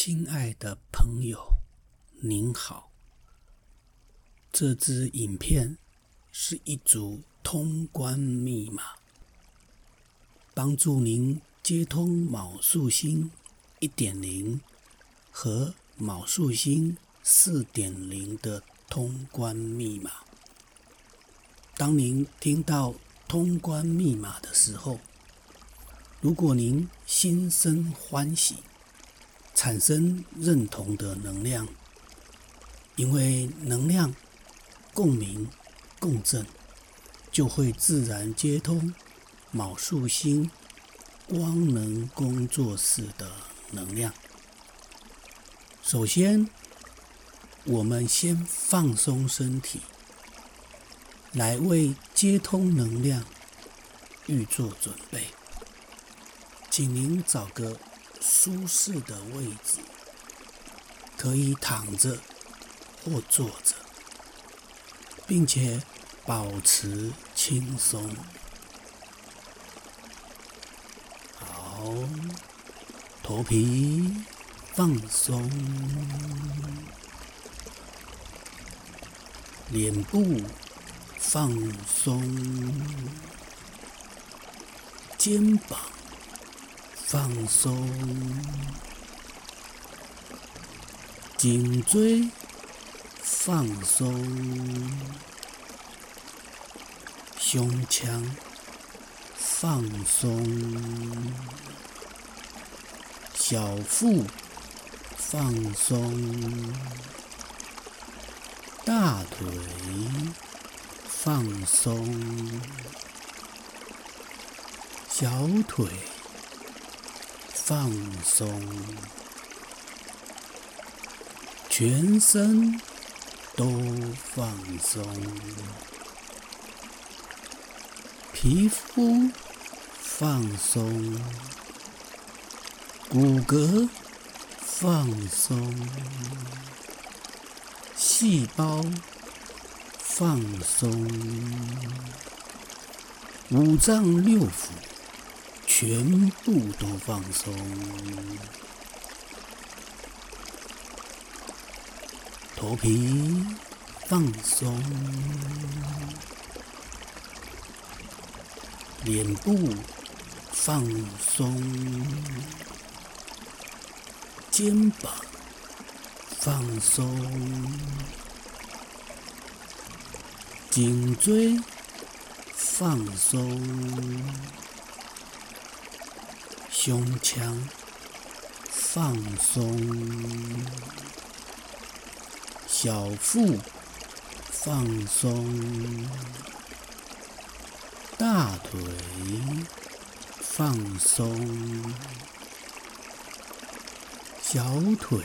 亲爱的朋友，您好。这支影片是一组通关密码，帮助您接通卯数星一点零和卯数星四点零的通关密码。当您听到通关密码的时候，如果您心生欢喜，产生认同的能量，因为能量共鸣共振，就会自然接通卯数星光能工作室的能量。首先，我们先放松身体，来为接通能量预做准备。请您找个舒适的位置，可以躺着或坐着，并且保持轻松。好，头皮放松，脸部放松，肩膀。放松，颈椎放松，胸腔放松，小腹放松，大腿放松，小腿。放松，全身都放松，皮肤放松，骨骼放松，细胞放松，五脏六腑。全部都放松，头皮放松，脸部放松，肩膀放松，颈椎放松。胸腔放松，小腹放松，大腿放松，小腿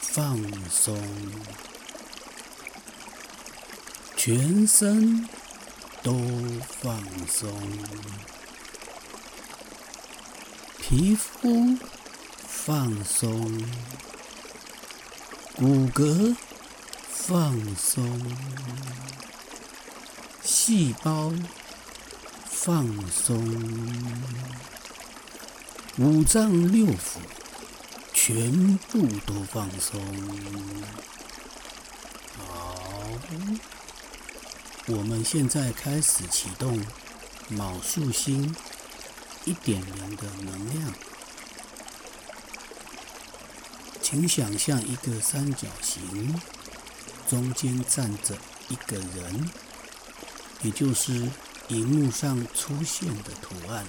放松，全身都放松。皮肤放松，骨骼放松，细胞放松，五脏六腑全部都放松。好，我们现在开始启动卯数星。一点零的能量，请想象一个三角形，中间站着一个人，也就是荧幕上出现的图案。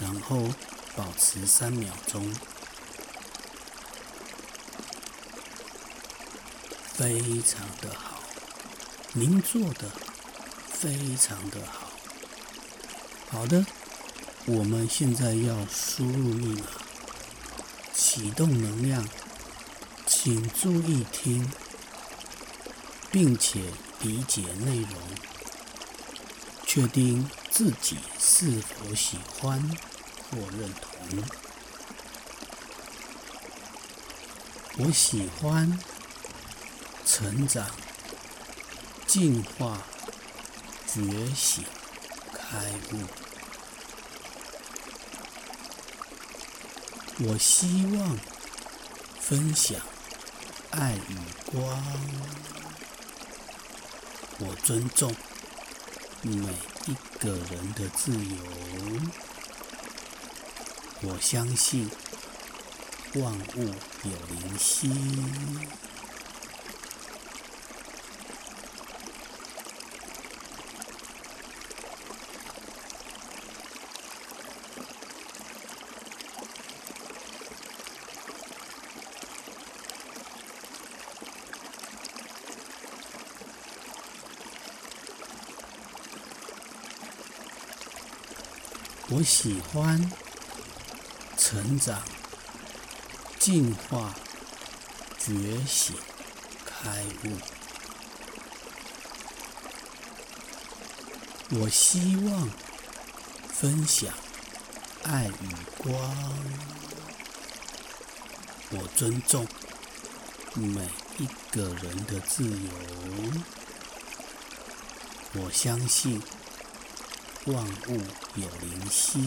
然后保持三秒钟，非常的好，您做的非常的好，好的。我们现在要输入密码，启动能量，请注意听，并且理解内容，确定自己是否喜欢或认同。我喜欢成长、进化、觉醒、开悟。我希望分享爱与光。我尊重每一个人的自由。我相信万物有灵犀。我喜欢成长、进化、觉醒、开悟。我希望分享爱与光。我尊重每一个人的自由。我相信。万物有灵犀。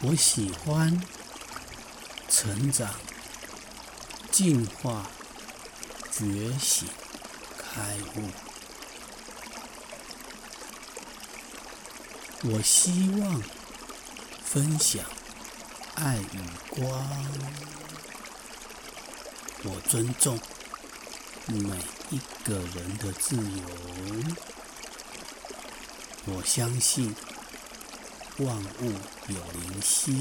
我喜欢成长。净化、觉醒、开悟。我希望分享爱与光。我尊重每一个人的自由。我相信万物有灵犀。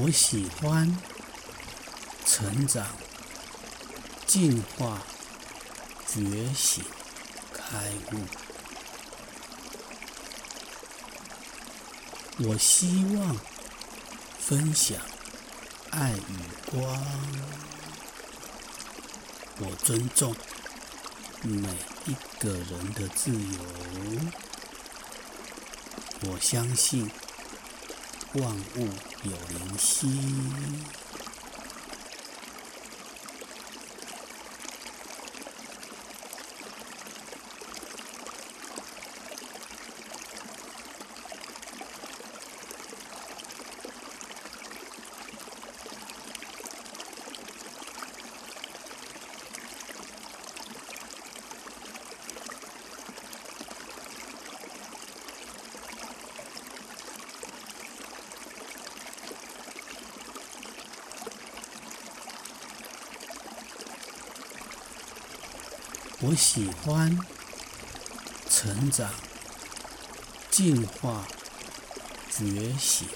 我喜欢成长、进化、觉醒、开悟。我希望分享爱与光。我尊重每一个人的自由。我相信。万物有灵犀。我喜欢成长、进化、觉醒、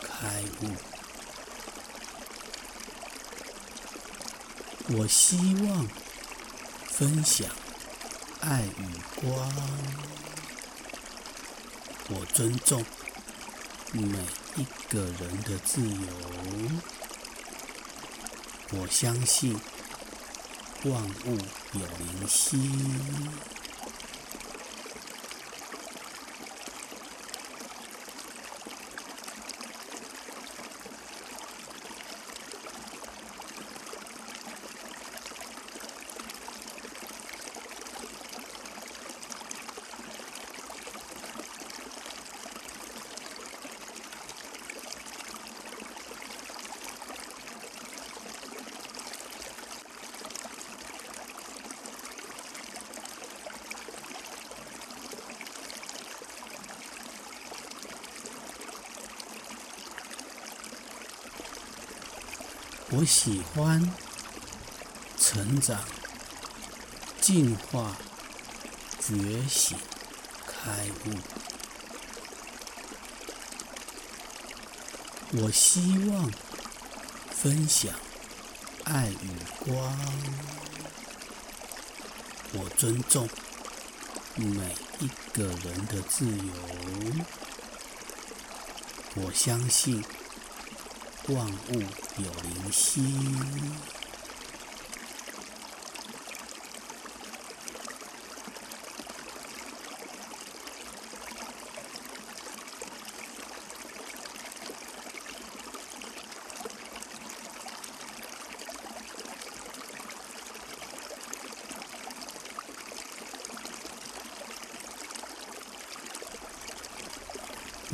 开悟。我希望分享爱与光。我尊重每一个人的自由。我相信。万物有灵犀。我喜欢成长、进化、觉醒、开悟。我希望分享爱与光。我尊重每一个人的自由。我相信万物有灵犀。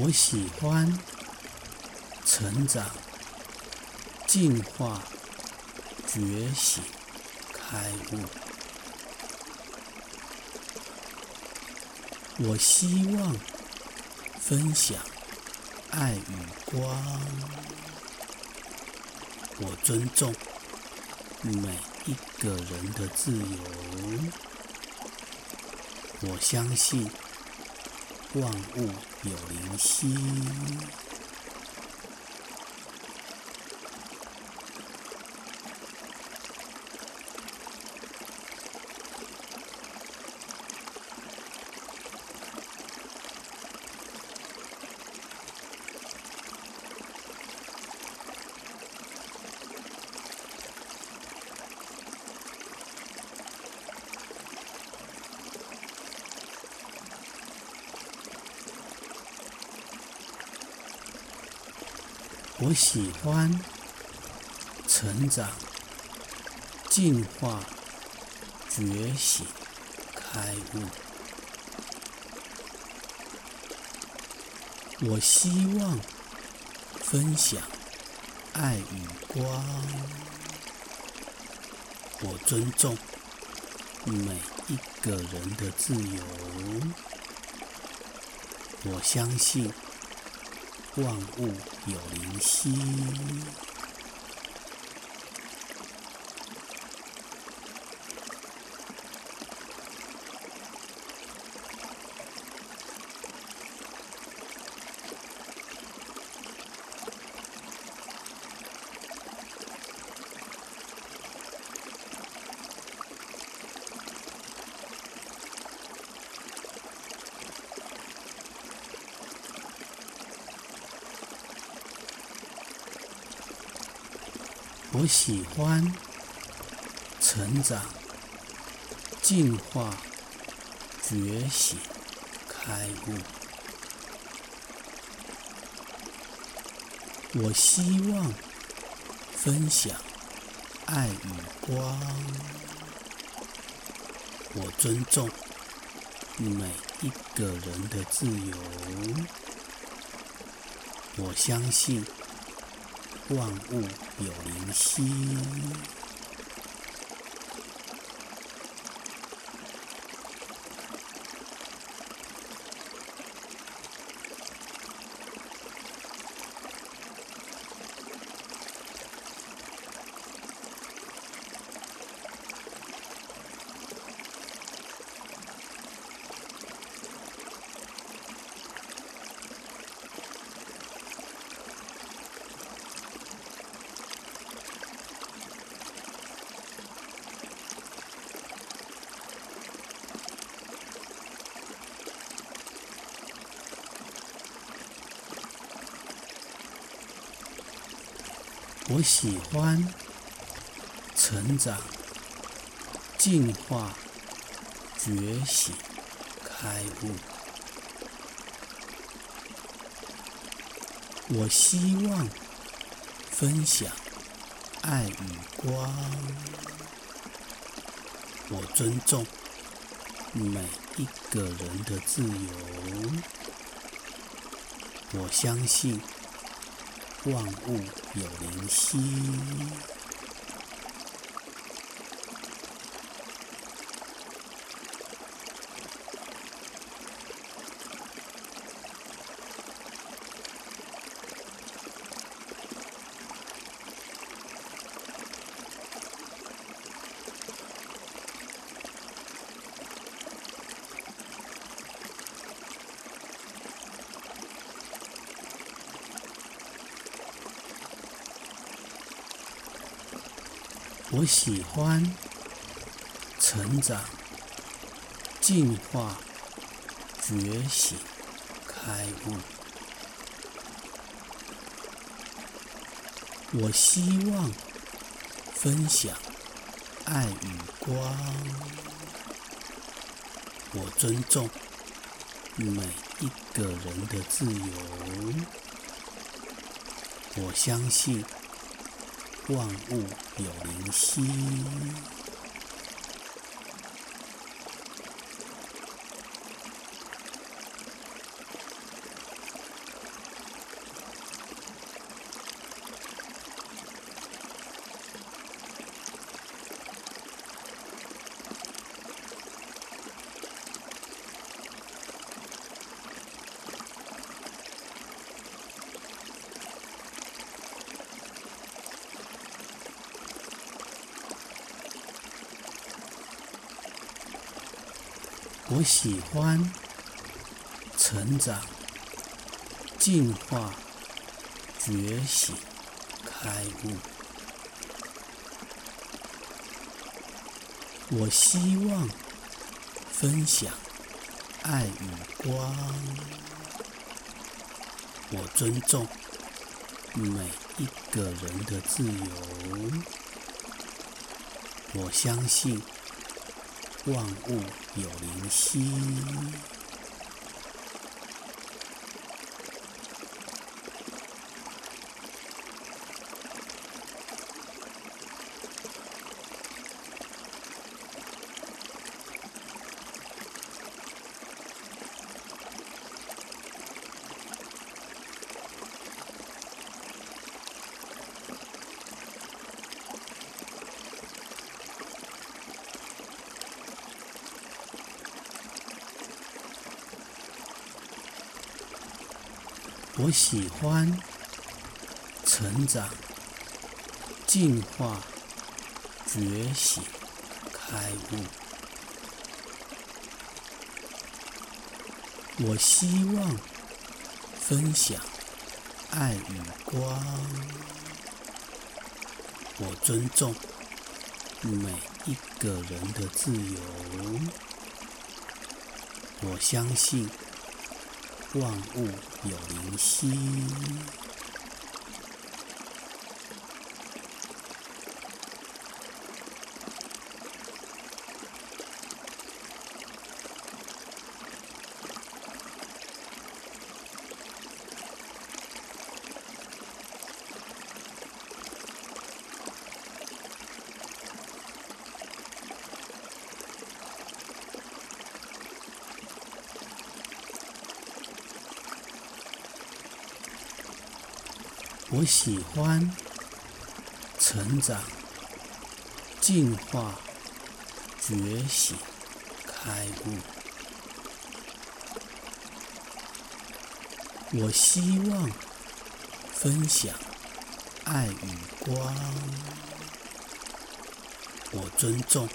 我喜欢成长、进化、觉醒、开悟。我希望分享爱与光。我尊重每一个人的自由。我相信。万物有灵犀。我喜欢成长、进化、觉醒、开悟。我希望分享爱与光。我尊重每一个人的自由。我相信。万物有灵犀。我喜欢成长、进化、觉醒、开悟。我希望分享爱与光。我尊重每一个人的自由。我相信。万物有灵犀。我喜欢成长、进化、觉醒、开悟。我希望分享爱与光。我尊重每一个人的自由。我相信。万物有灵犀。我喜欢成长、进化、觉醒、开悟。我希望分享爱与光。我尊重每一个人的自由。我相信。万物有灵犀。我喜欢成长、进化、觉醒、开悟。我希望分享爱与光。我尊重每一个人的自由。我相信。万物有灵犀。我喜欢成长、进化、觉醒、开悟。我希望分享爱与光。我尊重每一个人的自由。我相信。万物有灵犀。我喜欢成长、进化、觉醒、开悟。我希望分享爱与光。我尊重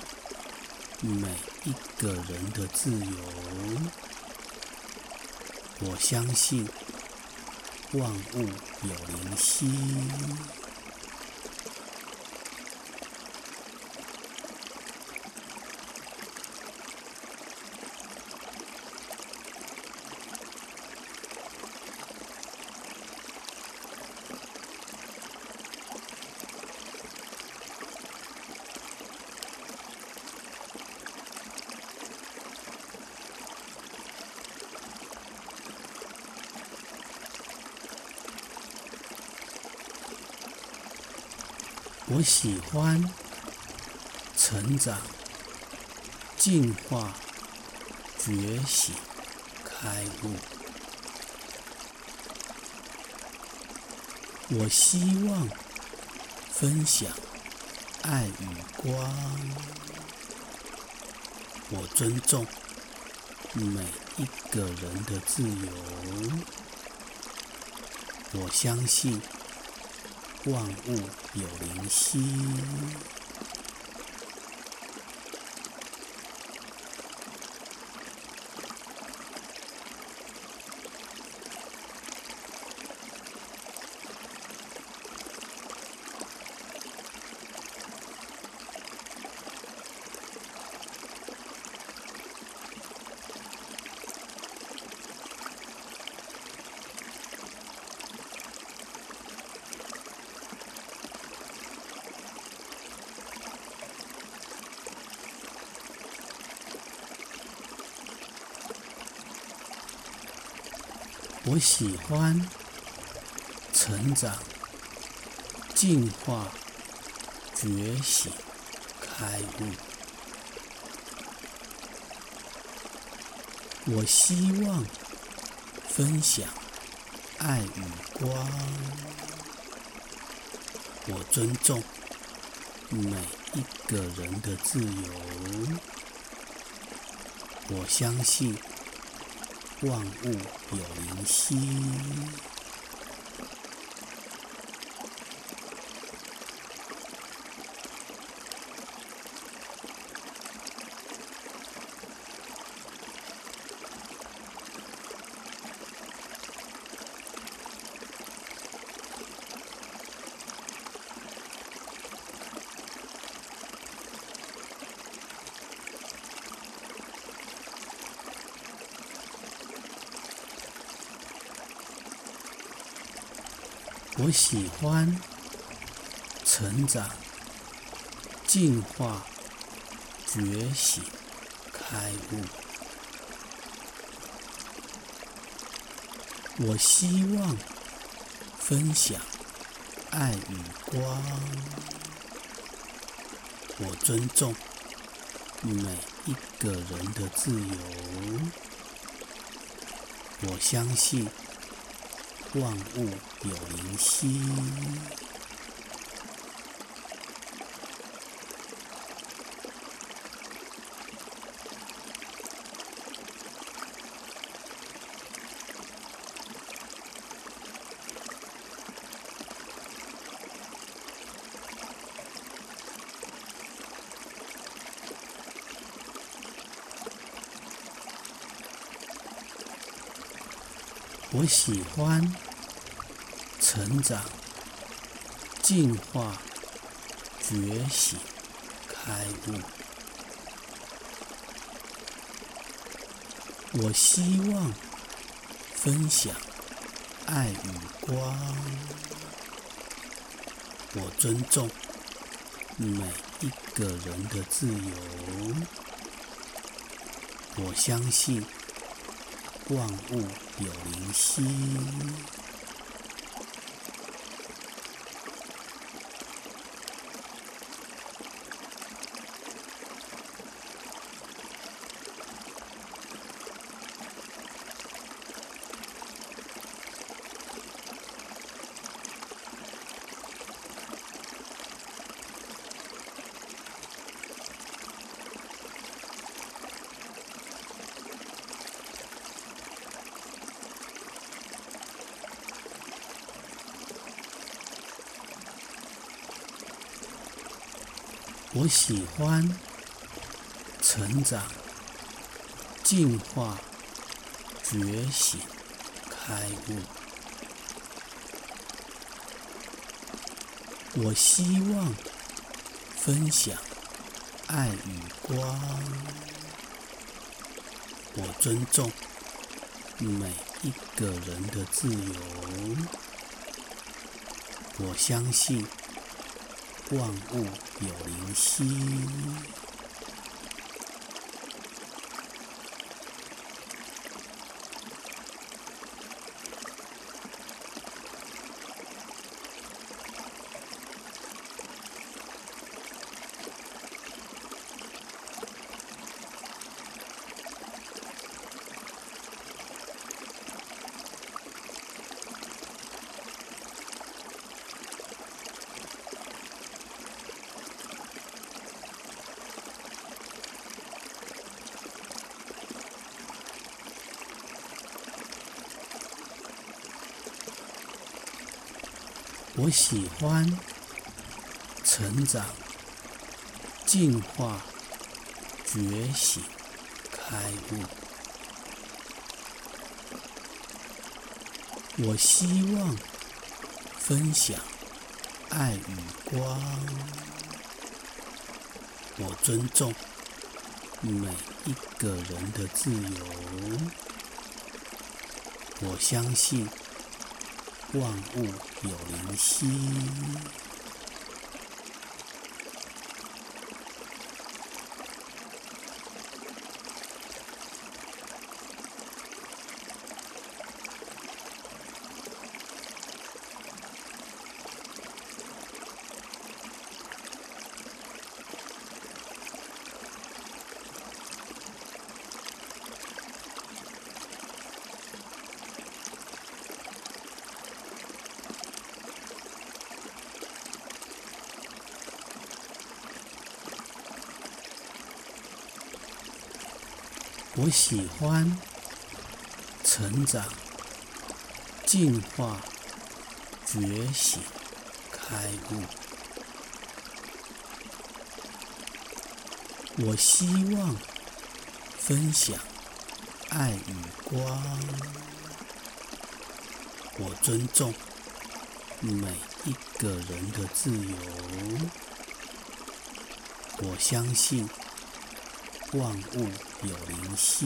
每一个人的自由。我相信。万物有灵犀。我喜欢成长、进化、觉醒、开悟。我希望分享爱与光。我尊重每一个人的自由。我相信。万物有灵犀。我喜欢成长、进化、觉醒、开悟。我希望分享爱与光。我尊重每一个人的自由。我相信万物有灵犀。我喜欢成长、进化、觉醒、开悟。我希望分享爱与光。我尊重每一个人的自由。我相信。万物有灵犀。我喜欢成长、进化、觉醒、开悟。我希望分享爱与光。我尊重每一个人的自由。我相信。万物有灵犀。我喜欢成长、进化、觉醒、开悟。我希望分享爱与光。我尊重每一个人的自由。我相信。万物有灵犀。我喜欢成长、进化、觉醒、开悟。我希望分享爱与光。我尊重每一个人的自由。我相信。万物有灵犀。我喜欢成长、进化、觉醒、开悟。我希望分享爱与光。我尊重每一个人的自由。我相信万物有灵犀。